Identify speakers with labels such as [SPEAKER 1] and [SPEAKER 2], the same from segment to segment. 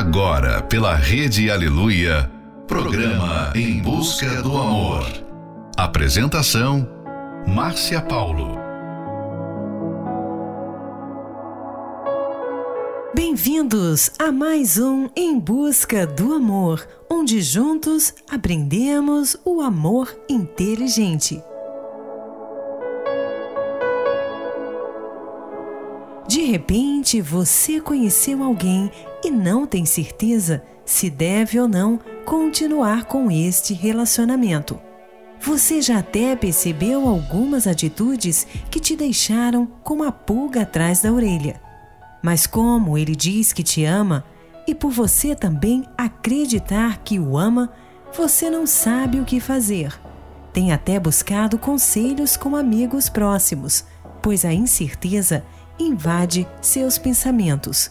[SPEAKER 1] Agora, pela Rede Aleluia, programa Em Busca do Amor. Apresentação: Márcia Paulo.
[SPEAKER 2] Bem-vindos a mais um Em Busca do Amor, onde juntos aprendemos o amor inteligente. De repente, você conheceu alguém e não tem certeza se deve ou não continuar com este relacionamento. Você já até percebeu algumas atitudes que te deixaram com uma pulga atrás da orelha. Mas como ele diz que te ama, e por você também acreditar que o ama, você não sabe o que fazer. Tem até buscado conselhos com amigos próximos, pois a incerteza invade seus pensamentos.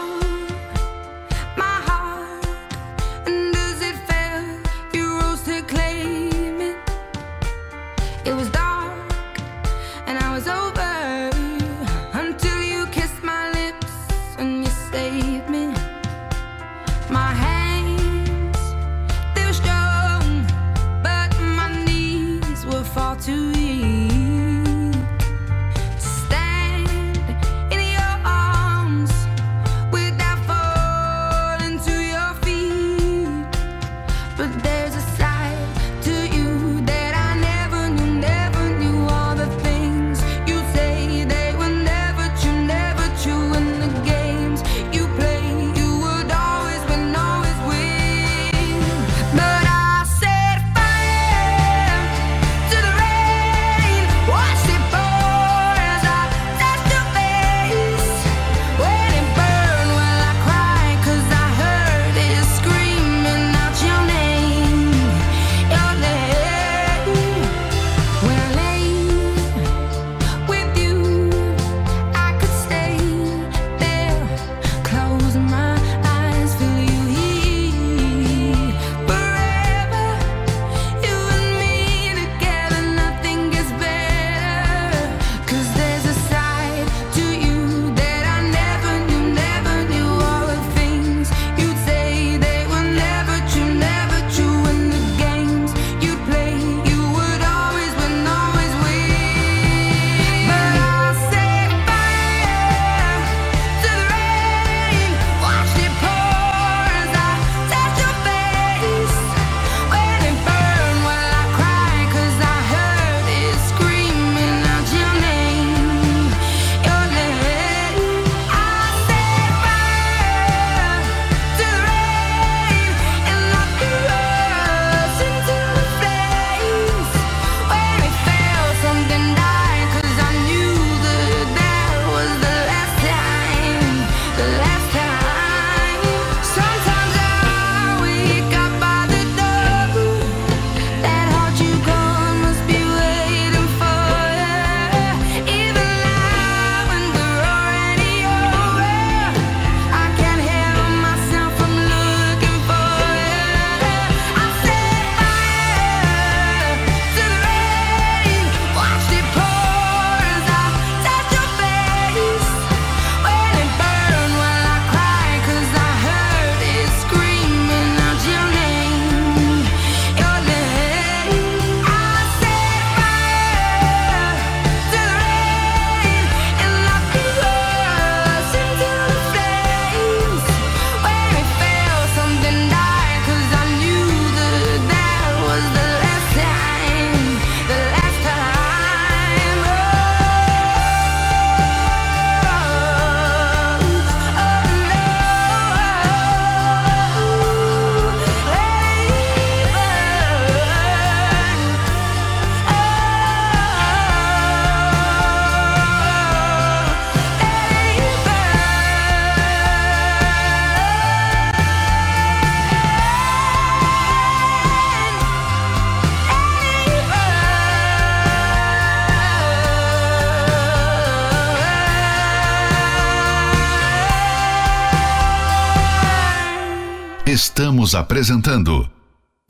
[SPEAKER 1] Estamos apresentando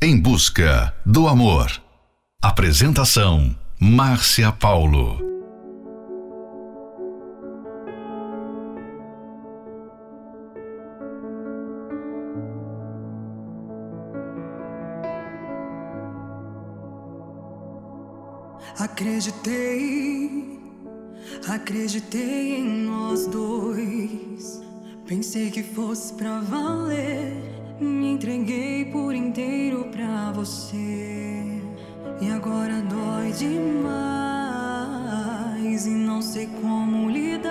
[SPEAKER 1] Em Busca do Amor.
[SPEAKER 3] Apresentação Márcia Paulo.
[SPEAKER 4] Acreditei, acreditei em nós dois. Pensei que fosse pra valer me entreguei por inteiro pra você. E agora dói demais. E não sei como lidar.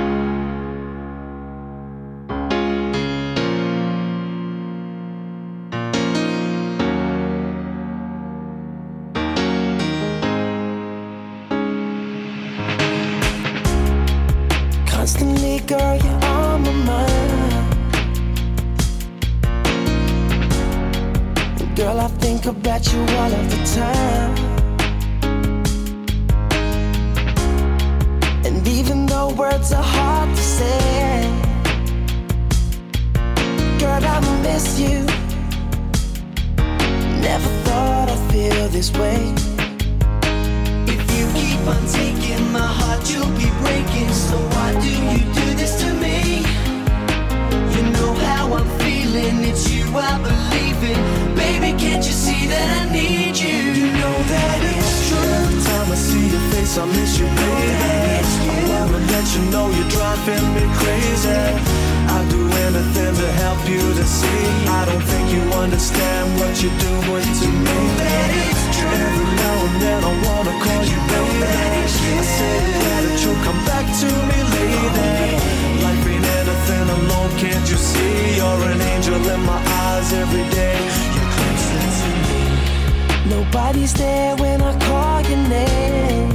[SPEAKER 5] Nobody's there when I call your name.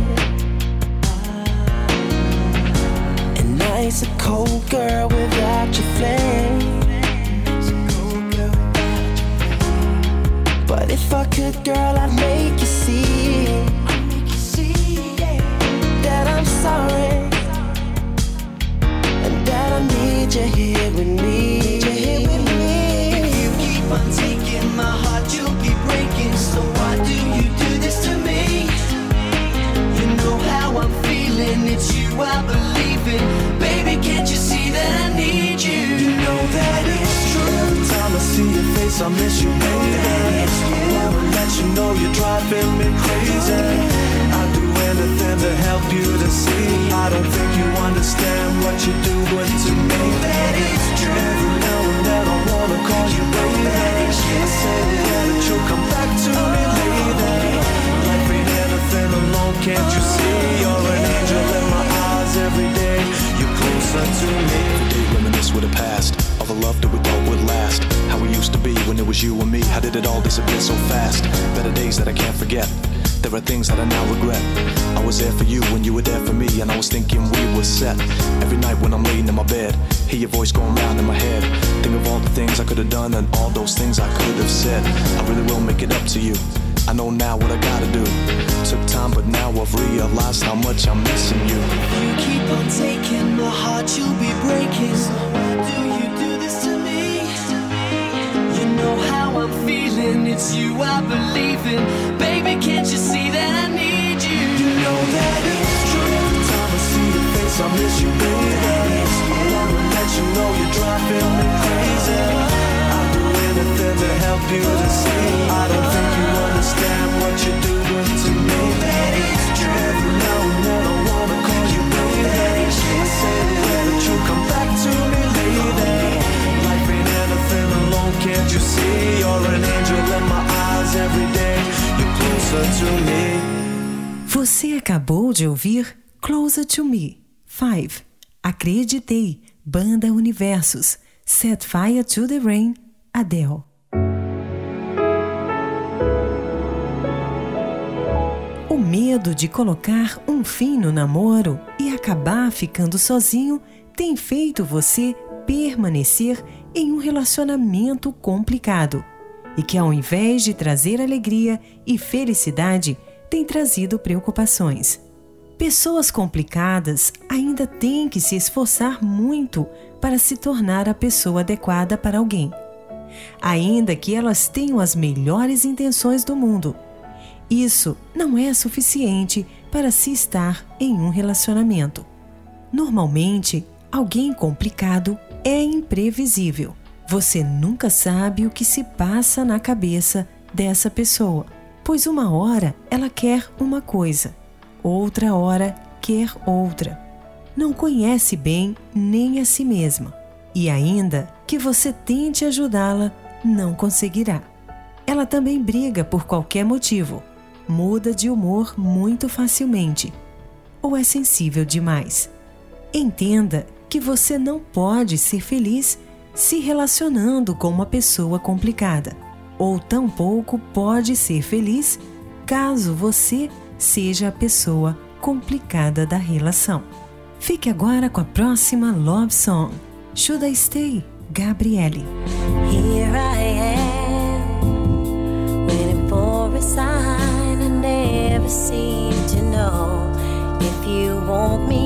[SPEAKER 5] And night's a cold girl without your flame. But if I could, girl, I'd make you see that I'm sorry and that I need you here with me.
[SPEAKER 6] You here with me. If you keep on. I need you? Know that it's true. Every time I
[SPEAKER 7] see your
[SPEAKER 3] face, I miss you, baby. I wanna let you know you're driving me crazy. I'd do anything to help you to see. I don't think you understand what you do, doing to me. That is true. Every now and then I wanna call you, baby. I say that you'll come back to me oh, later. Life ain't anything alone, can't you see? You're an angel. Closer to me.
[SPEAKER 8] Every day reminisce with the past. All the love that we thought would last. How we used to be when it was you and me. How did it all disappear so fast? Better days that I can't forget. There are things that I now regret. I was there for you when you were there for me, and I was thinking we were set. Every night when I'm laying in my bed, hear your voice going round in my head. Think of all the things I could have done and all those things I could have said. I really will make it up to you. I know now what I gotta do. Took time, but now I've realized how much I'm missing you.
[SPEAKER 1] You keep on taking my heart, you'll be breaking. So why do you do this to me? You know how I'm feeling, it's you I believe in. Baby, can't you see that I need you?
[SPEAKER 3] You know that it's true. Every time I see your face, I miss you, baby.
[SPEAKER 9] De ouvir Closer to Me 5. Acreditei, Banda Universos. Set Fire to the Rain, Adele. O medo de colocar um fim no namoro e acabar ficando sozinho tem feito você permanecer em um relacionamento complicado e que, ao invés de trazer alegria e felicidade, tem trazido preocupações. Pessoas complicadas ainda têm que se esforçar muito para se tornar a pessoa adequada para alguém, ainda que elas tenham as melhores intenções do mundo. Isso não é suficiente para se estar em um relacionamento. Normalmente, alguém complicado é imprevisível. Você nunca sabe o que se passa na cabeça dessa pessoa, pois uma hora ela quer uma coisa, outra hora quer outra. Não conhece bem nem a si mesma e, ainda que você tente ajudá-la, não conseguirá. Ela também briga por qualquer motivo, muda de humor muito facilmente ou é sensível demais. Entenda que você não pode ser feliz se relacionando com uma pessoa complicada, ou tampouco pode ser feliz caso você seja a pessoa complicada da relação. Fique agora com a próxima Love Song, Should I Stay? Gabriele.
[SPEAKER 6] Here I am, waiting for a sign. I never seem to know if you want me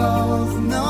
[SPEAKER 10] both know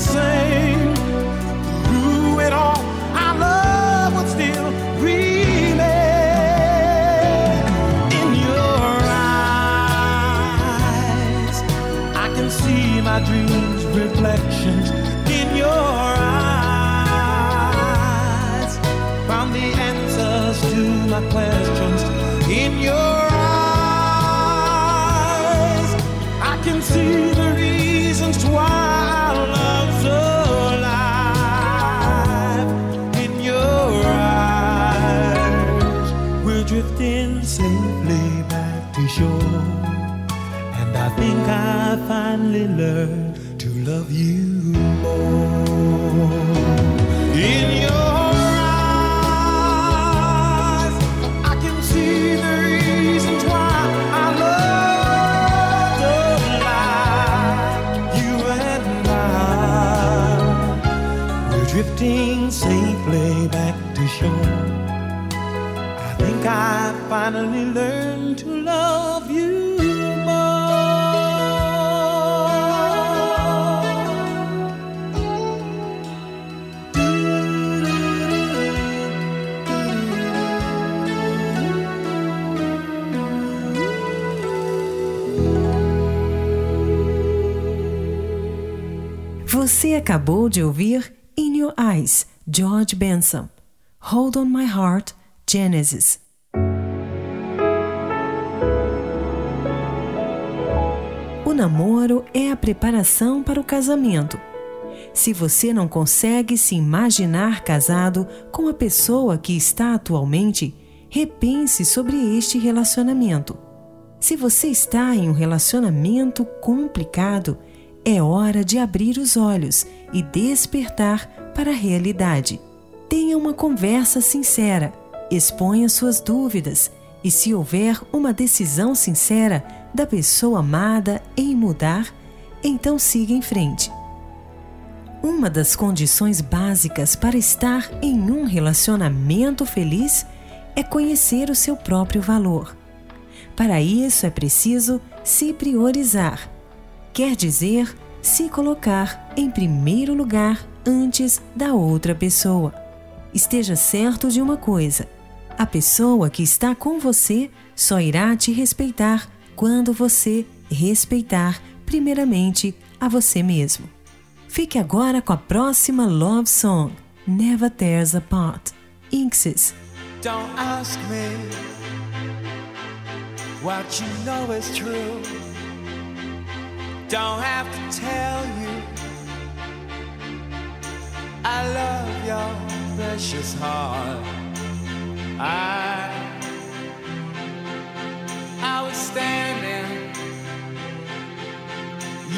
[SPEAKER 11] Same, through it all, our love would still remain. In your eyes, I can see my dreams' reflections. In your eyes, found the answers to my questions. In your eyes, I can see the finally learned to love you more. In your eyes, I can see the reasons why I love alive. You and I, we're drifting safely back to shore. I think I finally learned
[SPEAKER 9] Você acabou de ouvir In Your Eyes, George Benson. Hold on My Heart, Genesis. O namoro é a preparação para o casamento. Se você não consegue se imaginar casado com a pessoa que está atualmente, repense sobre este relacionamento. Se você está em um relacionamento complicado, é hora de abrir os olhos e despertar para a realidade. Tenha uma conversa sincera, exponha suas dúvidas e, se houver uma decisão sincera da pessoa amada em mudar, então siga em frente. Uma das condições básicas para estar em um relacionamento feliz é conhecer o seu próprio valor. Para isso é preciso se priorizar, quer dizer, se colocar em primeiro lugar antes da outra pessoa. Esteja certo de uma coisa: a pessoa que está com você só irá te respeitar quando você respeitar primeiramente a você mesmo. Fique agora com a próxima love song, Never Tears Apart, Inxis.
[SPEAKER 3] Don't ask me what you know is true. Don't have to tell you. I love your precious heart. I I was standing.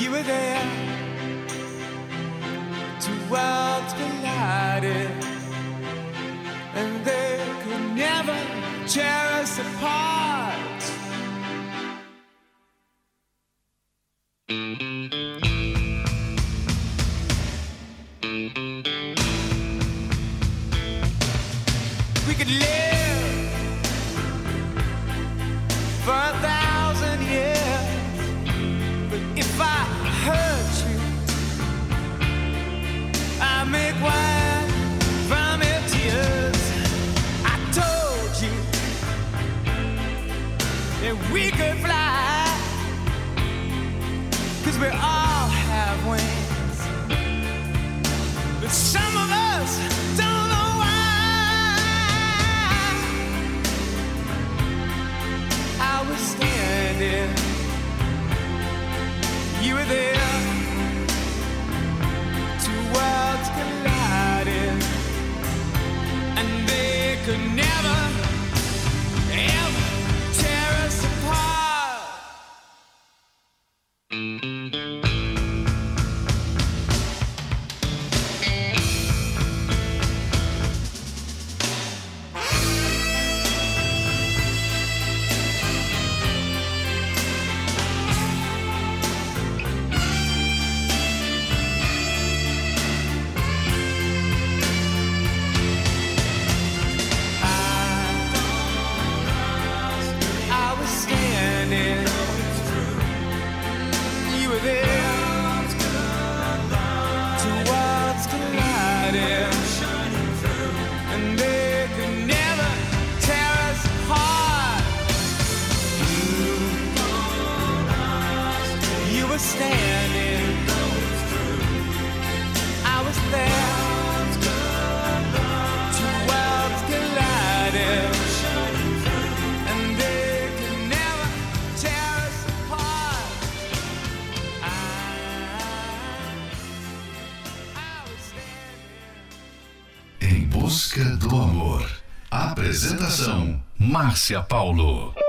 [SPEAKER 3] You were there.
[SPEAKER 12] Márcia Paulo.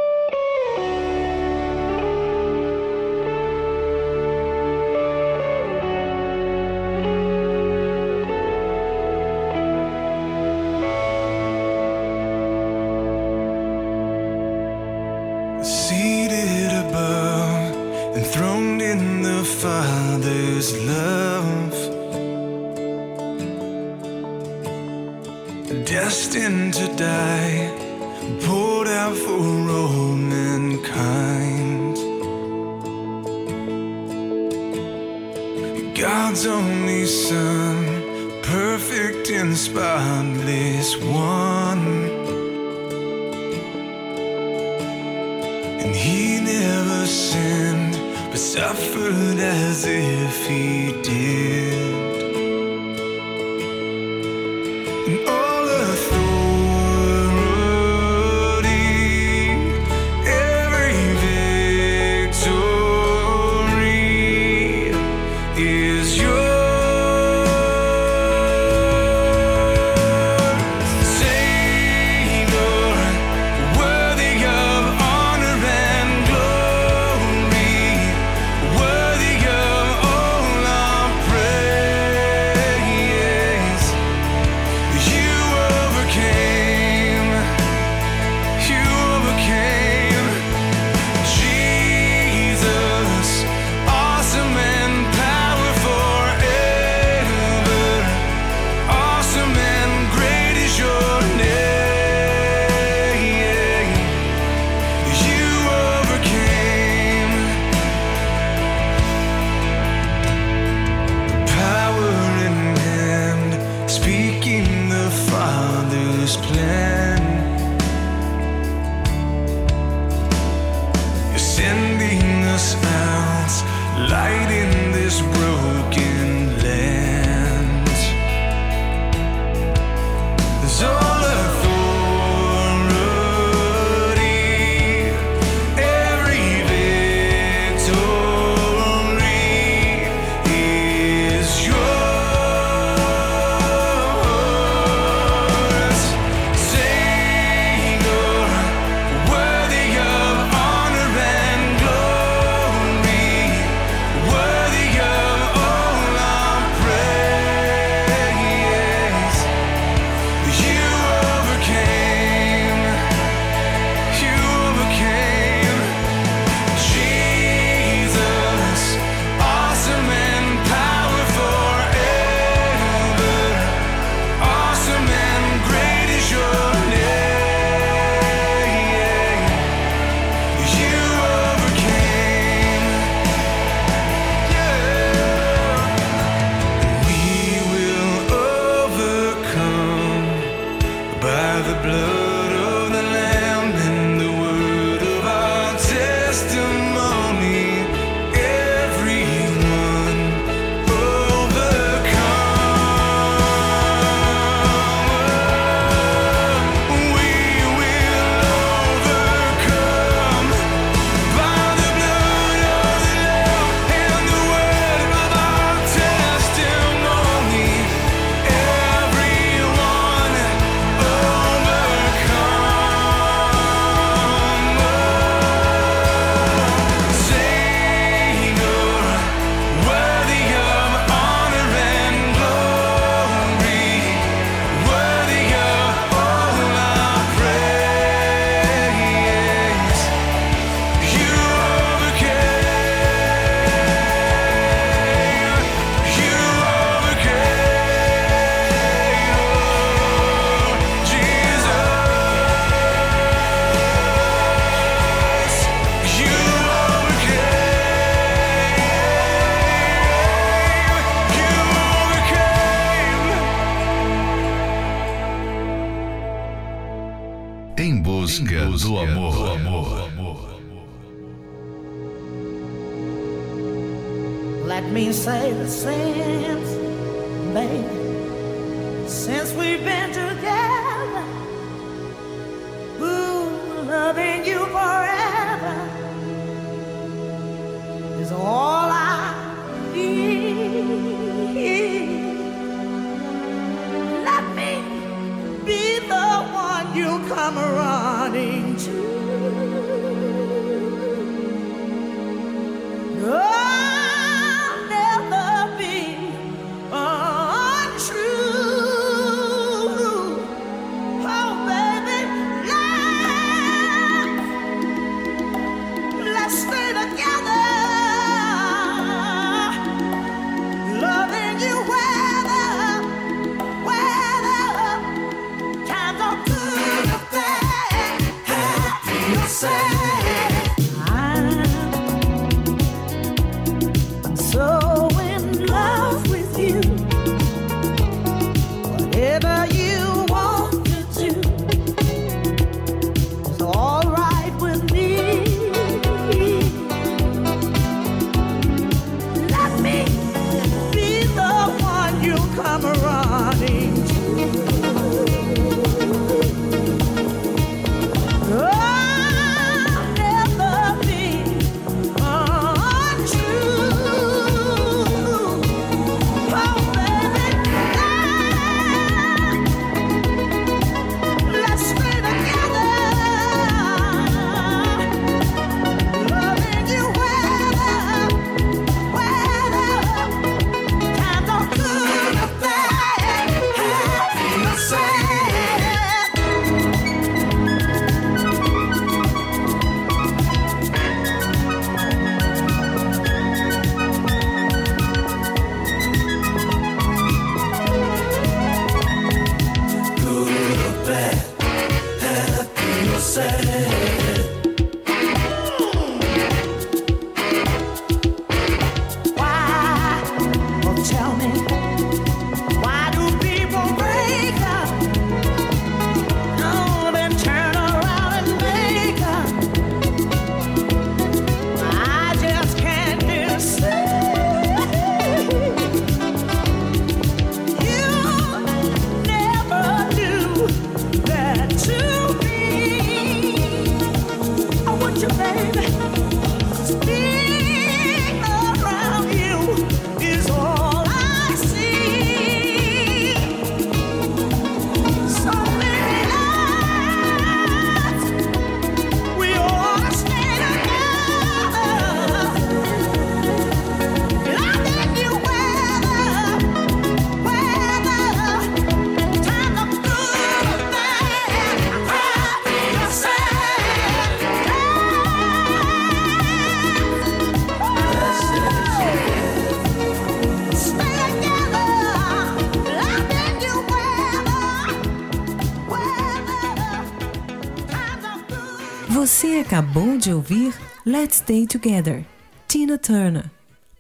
[SPEAKER 9] Acabou de ouvir Let's Stay Together, Tina Turner,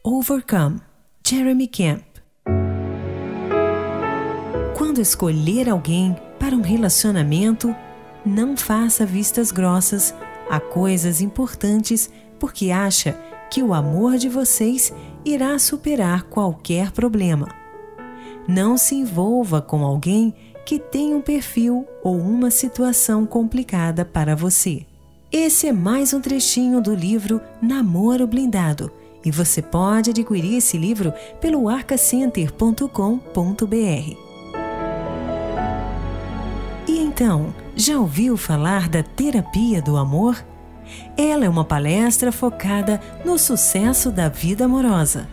[SPEAKER 9] Overcome, Jeremy Camp. Quando escolher alguém para um relacionamento, não faça vistas grossas a coisas importantes porque acha que o amor de vocês irá superar qualquer problema. Não se envolva com alguém que tem um perfil ou uma situação complicada para você. Esse é mais um trechinho do livro Namoro Blindado e você pode adquirir esse livro pelo arcacenter.com.br. E então, já ouviu falar da terapia do amor? Ela é uma palestra focada no sucesso da vida amorosa.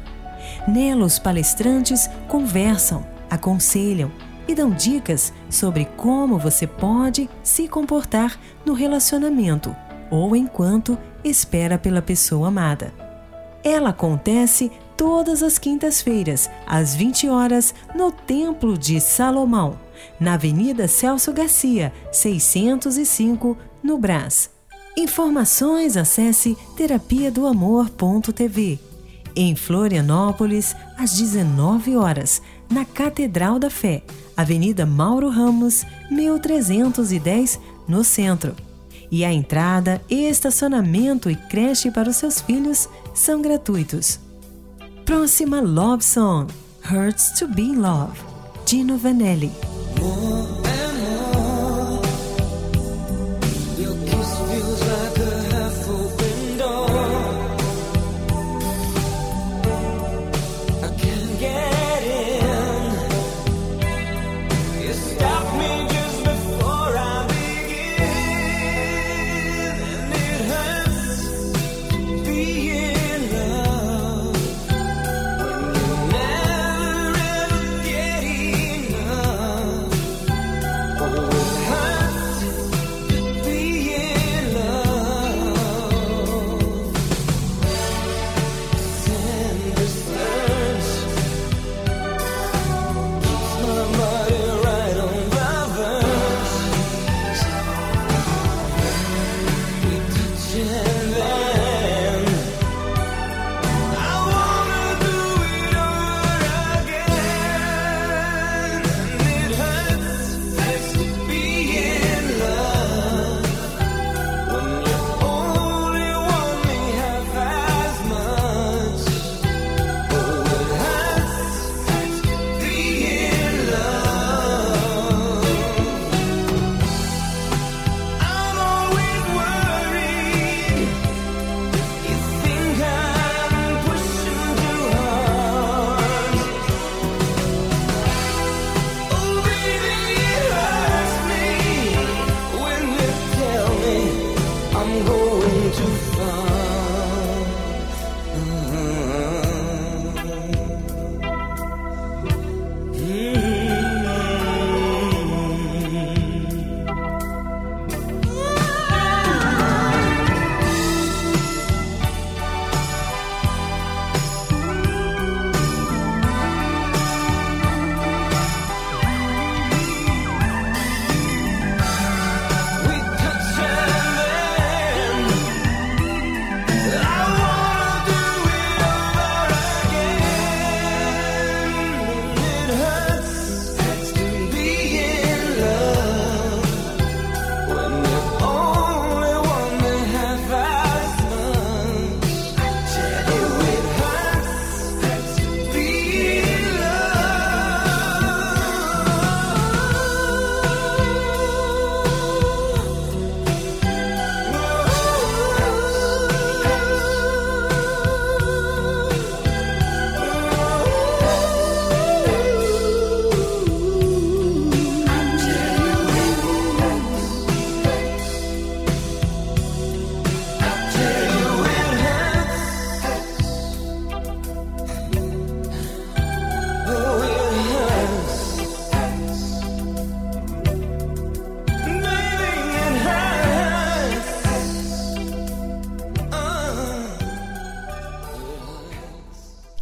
[SPEAKER 9] Nela, os palestrantes conversam, aconselham e dão dicas sobre como você pode se comportar no relacionamento ou enquanto espera pela pessoa amada. Ela acontece todas as quintas-feiras, às 20 horas, no Templo de Salomão, na Avenida Celso Garcia, 605, no Brás. Informações acesse terapia do amor.tv. Em Florianópolis, às 19 horas, na Catedral da Fé, Avenida Mauro Ramos, 1310, no centro.
[SPEAKER 11] E a entrada, estacionamento e creche para os seus filhos são gratuitos. Próxima Love Song: Hurts to Be Love, Dino Vanelli.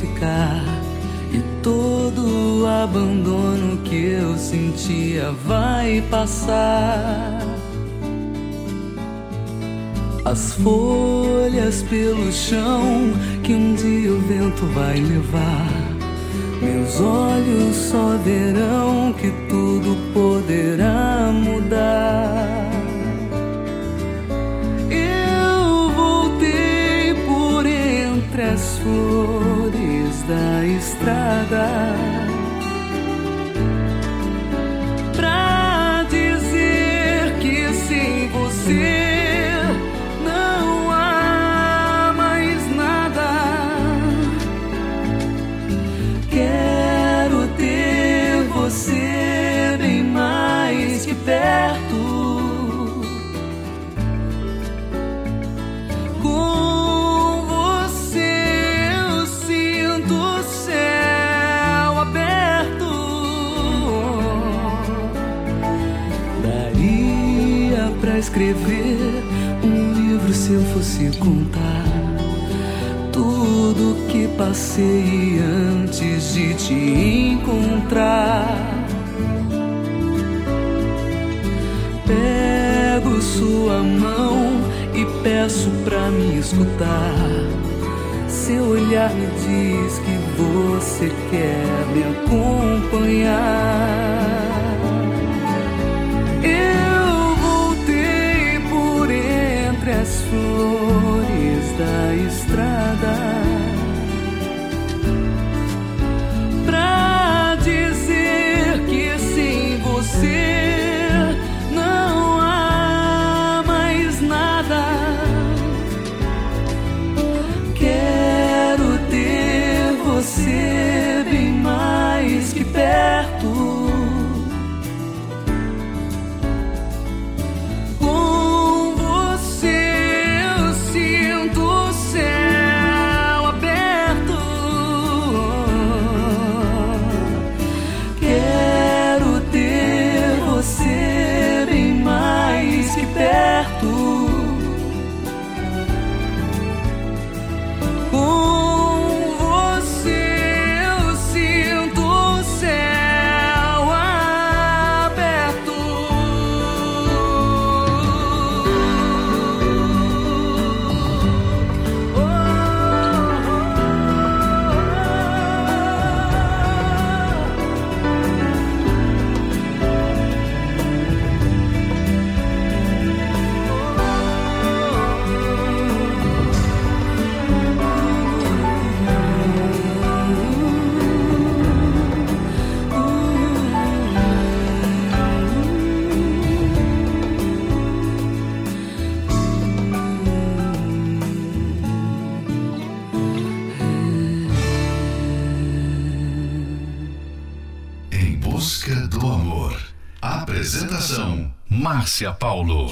[SPEAKER 13] ficar. E todo o abandono que eu sentia vai passar. As folhas pelo chão que um dia o vento vai levar. Meus olhos só verão que tudo poderá estrada pra dizer que sem você não há mais nada. Quero ter você bem mais que perto. escrever um livro se eu fosse contar tudo que passei antes de te encontrar. Pego sua mão e peço pra me escutar. Seu olhar me diz que você quer me acompanhar. da estrada.
[SPEAKER 14] Márcia Paulo.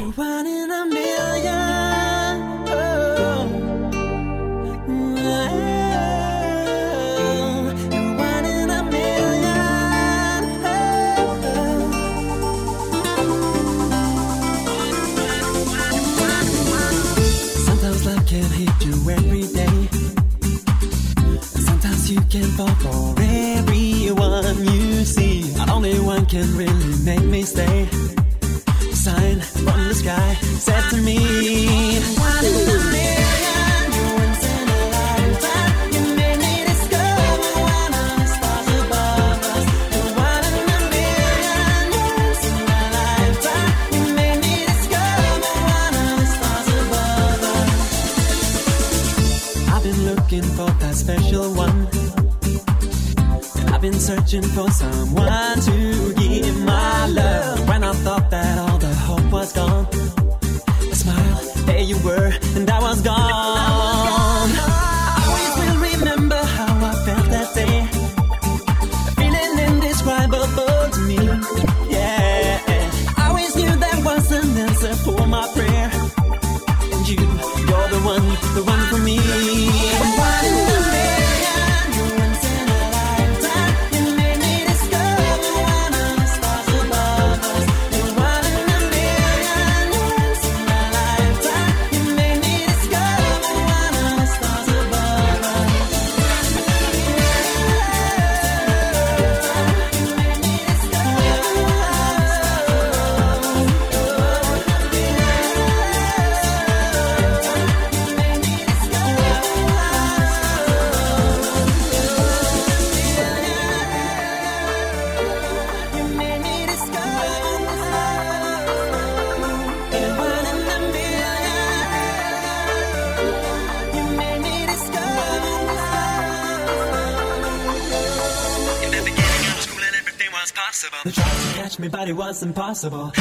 [SPEAKER 15] possible.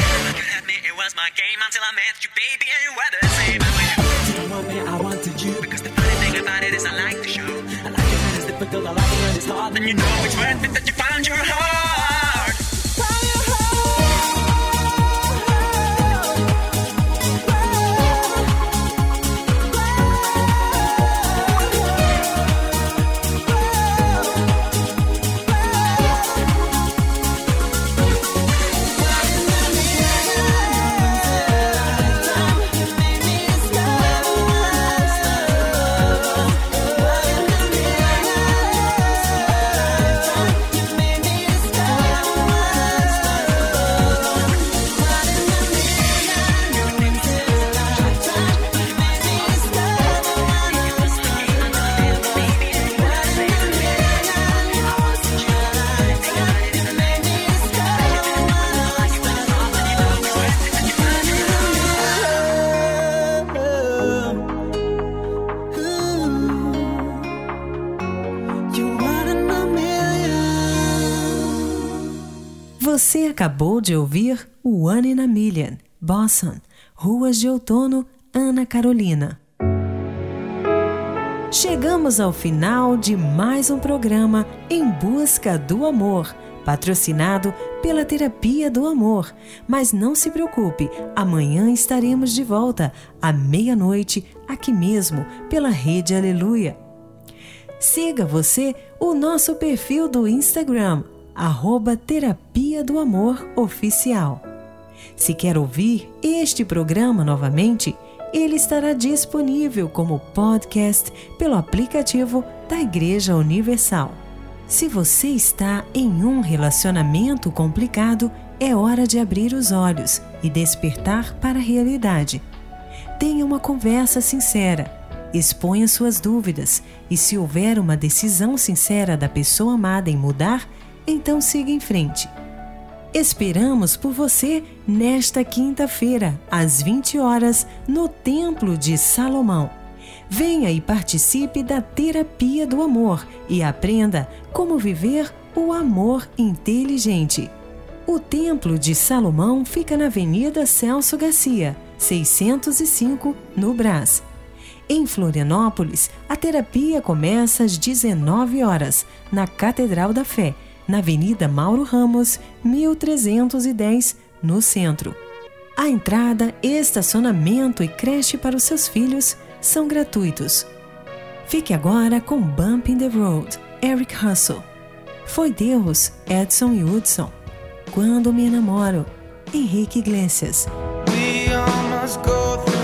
[SPEAKER 9] Acabou de ouvir One in a Million, Boston, Ruas de Outono, Ana Carolina. Chegamos ao final de mais um programa Em Busca do Amor, patrocinado pela Terapia do Amor. Mas não se preocupe, amanhã estaremos de volta, à meia-noite, aqui mesmo, pela Rede Aleluia. Siga você o nosso perfil do Instagram, arroba Terapia do Amor Oficial. Se quer ouvir este programa novamente, ele estará disponível como podcast pelo aplicativo da Igreja Universal. Se você está em um relacionamento complicado, é hora de abrir os olhos e despertar para a realidade. Tenha uma conversa sincera, exponha suas dúvidas e, se houver uma decisão sincera da pessoa amada em mudar, então siga em frente. Esperamos por você nesta quinta-feira, às 20 horas, no Templo de Salomão. Venha e participe da Terapia do Amor e aprenda como viver o amor inteligente. O Templo de Salomão fica na Avenida Celso Garcia, 605, no Brás. Em Florianópolis, a terapia começa às 19 horas, na Catedral da Fé, na Avenida Mauro Ramos, 1310, no centro. A entrada, estacionamento e creche para os seus filhos são gratuitos. Fique agora com Bump in the Road, Eric Russell. Foi Deus, Edson e Hudson. Quando me enamoro, Henrique Iglesias.
[SPEAKER 2] We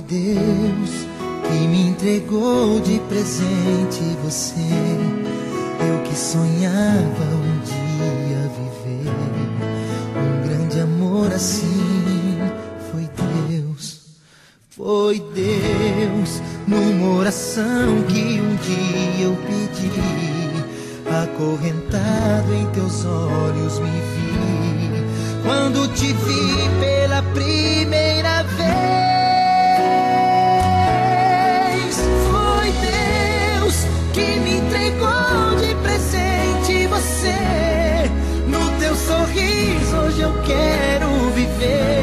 [SPEAKER 10] Deus que me entregou de presente você. Eu que sonhava um dia viver um grande amor assim. Foi Deus, foi Deus, numa oração que um dia eu pedi. Acorrentado em teus olhos me vi quando te vi pela primeira você. No teu sorriso hoje eu quero viver.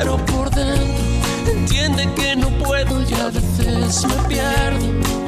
[SPEAKER 5] Pero por dentro entiende que no puedo y a veces me pierdo.